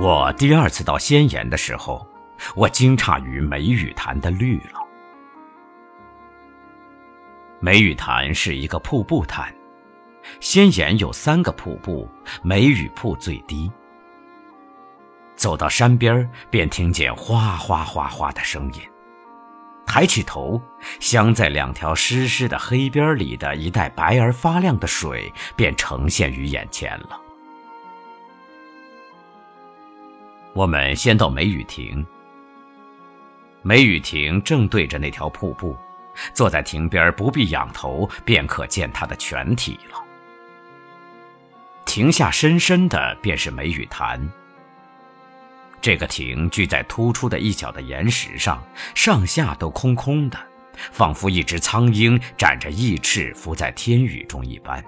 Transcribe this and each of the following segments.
我第二次到仙岩的时候，我惊诧于梅雨潭的绿了。梅雨潭是一个瀑布潭，仙岩有三个瀑布，梅雨瀑最低。走到山边便听见哗哗哗哗的声音。抬起头，镶在两条湿湿的黑边里的一带白而发亮的水便呈现于眼前了。我们先到梅雨亭，梅雨亭正对着那条瀑布，坐在亭边不必仰头便可见它的全体了。亭下深深的便是梅雨潭。这个亭居在突出的一角的岩石上，上下都空空的，仿佛一只苍鹰展着翼翅浮在天宇中一般。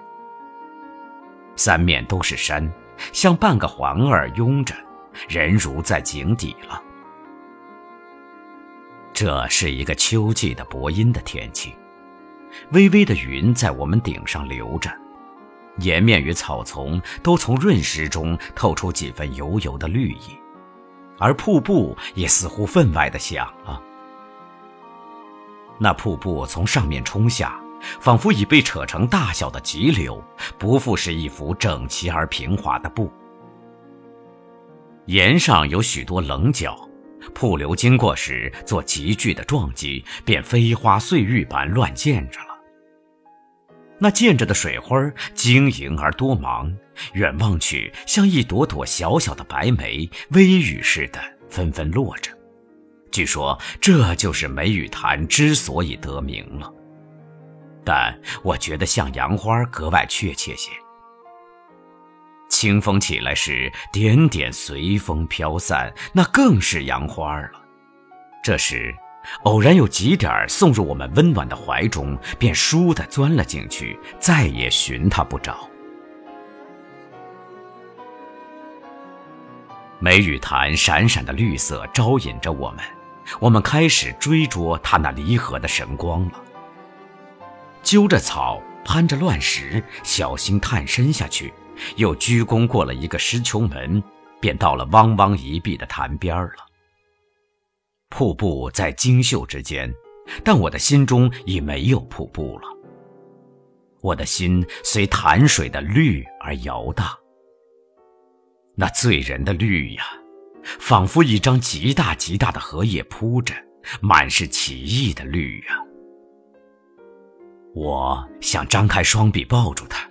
三面都是山，像半个环儿拥着，人如在井底了。这是一个秋季的薄阴的天气，微微的云在我们顶上流着，岩面与草丛都从润湿中透出几分油油的绿意。而瀑布也似乎分外的响了。那瀑布从上面冲下，仿佛已被扯成大小的急流，不复是一幅整齐而平滑的布。岩上有许多棱角，瀑流经过时做急剧的撞击，便飞花碎玉般乱溅着了。那溅着的水花晶莹而多芒，远望去像一朵朵小小的白梅，微雨似的纷纷落着。据说这就是梅雨潭之所以得名了，但我觉得像杨花格外确切些。清风起来时，点点随风飘散，那更是杨花了。这时。偶然有几点送入我们温暖的怀中，便倏地钻了进去，再也寻它不着。梅雨潭闪闪的绿色招引着我们，我们开始追捉它那离合的神光了。揪着草，攀着乱石，小心探身下去，又鞠躬过了一个石球门，便到了汪汪一碧的潭边了。瀑布在金秀之间，但我的心中已没有瀑布了。我的心随潭水的绿而摇荡。那醉人的绿呀，仿佛一张极大极大的荷叶铺着，满是奇异的绿呀。我想张开双臂抱住它，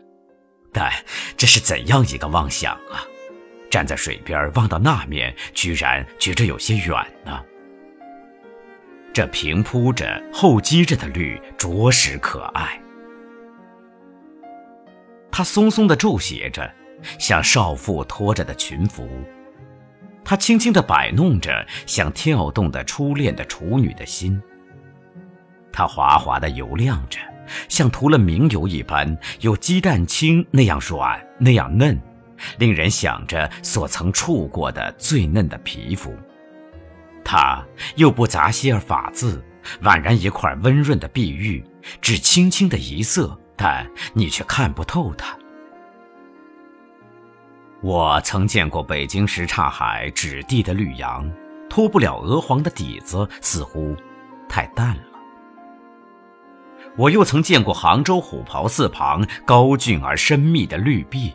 但这是怎样一个妄想啊！站在水边望到那面，居然觉着有些远呢。这平铺着、厚积着的绿，着实可爱。它松松的皱斜着，像少妇拖着的裙服；它轻轻的摆弄着，像跳动的初恋的处女的心。它滑滑的油亮着，像涂了明油一般，有鸡蛋清那样软、那样嫩，令人想着所曾触过的最嫩的皮肤。它又不杂些儿法字，宛然一块温润的碧玉，只轻轻的一色，但你却看不透它。我曾见过北京什刹海纸地的绿杨，脱不了鹅黄的底子，似乎太淡了。我又曾见过杭州虎跑寺旁高峻而深密的绿壁，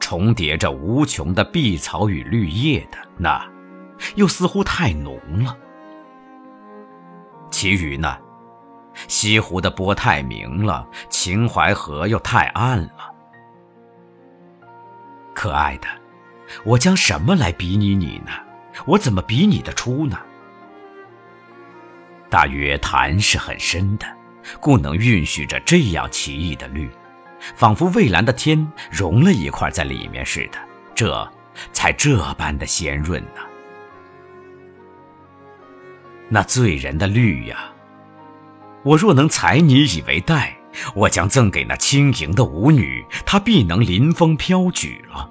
重叠着无穷的碧草与绿叶的那。又似乎太浓了。其余呢，西湖的波太明了，秦淮河又太暗了。可爱的，我将什么来比拟你呢？我怎么比拟得出呢？大约潭是很深的，故能蕴蓄着这样奇异的绿，仿佛蔚蓝的天融了一块在里面似的，这才这般的鲜润呢。那醉人的绿呀，我若能采你以为带，我将赠给那轻盈的舞女，她必能临风飘举了；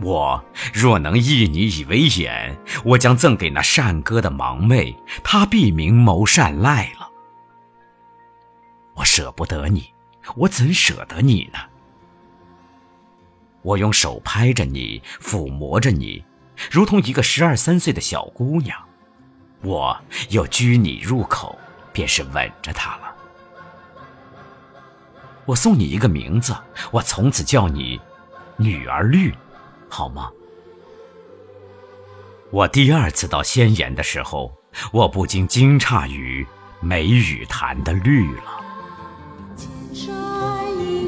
我若能忆你以为眼，我将赠给那善歌的盲妹，她必明眸善睐了。舍不得你，我怎舍得你呢？我用手拍着你，抚摸着你，如同一个十二三岁的小姑娘。我又拘你入口，便是吻着她了。我送你一个名字，我从此叫你女儿绿，好吗？我第二次到仙岩的时候，我不禁惊诧于梅雨潭的绿了。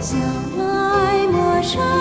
小麦陌生。